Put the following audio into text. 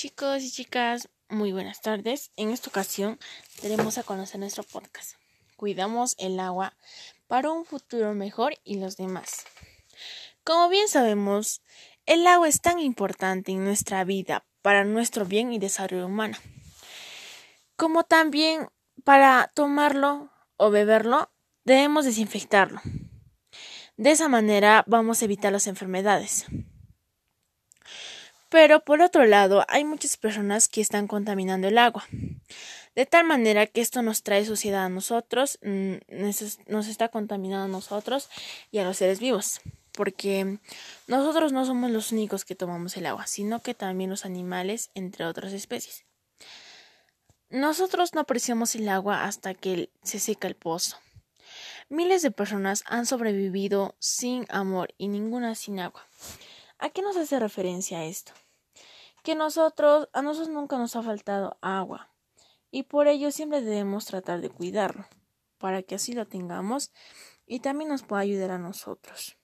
Chicos y chicas, muy buenas tardes. En esta ocasión tenemos a conocer nuestro podcast. Cuidamos el agua para un futuro mejor y los demás. Como bien sabemos, el agua es tan importante en nuestra vida para nuestro bien y desarrollo humano, como también para tomarlo o beberlo debemos desinfectarlo. De esa manera vamos a evitar las enfermedades. Pero por otro lado, hay muchas personas que están contaminando el agua. De tal manera que esto nos trae suciedad a nosotros, mm, nos está contaminando a nosotros y a los seres vivos. Porque nosotros no somos los únicos que tomamos el agua, sino que también los animales, entre otras especies. Nosotros no apreciamos el agua hasta que se seca el pozo. Miles de personas han sobrevivido sin amor y ninguna sin agua. ¿A qué nos hace referencia esto? Que nosotros, a nosotros nunca nos ha faltado agua y por ello siempre debemos tratar de cuidarlo para que así lo tengamos y también nos pueda ayudar a nosotros.